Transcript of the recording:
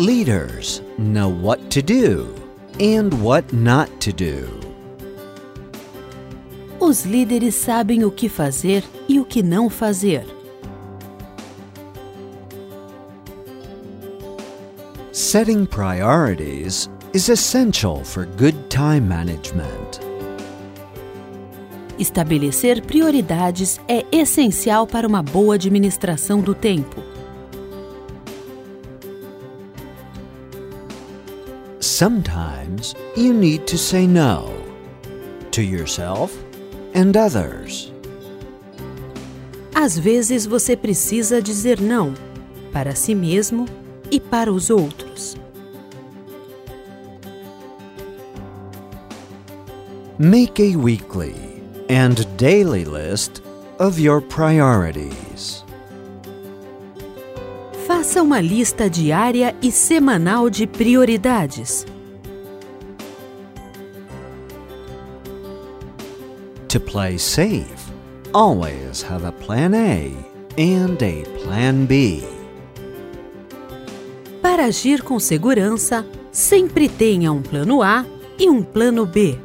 Leaders know what to do and what not to do. Os líderes sabem o que fazer e o que não fazer. Setting priorities is essential for good time management. Estabelecer prioridades é essencial para uma boa administração do tempo. Sometimes you need to say no to yourself and others. Às vezes você precisa dizer não para si mesmo e para os outros. Make a weekly and daily list of your priorities. Faça uma lista diária e semanal de prioridades. To play safe, always have a plan A and a plan B. Para agir com segurança, sempre tenha um plano A e um plano B.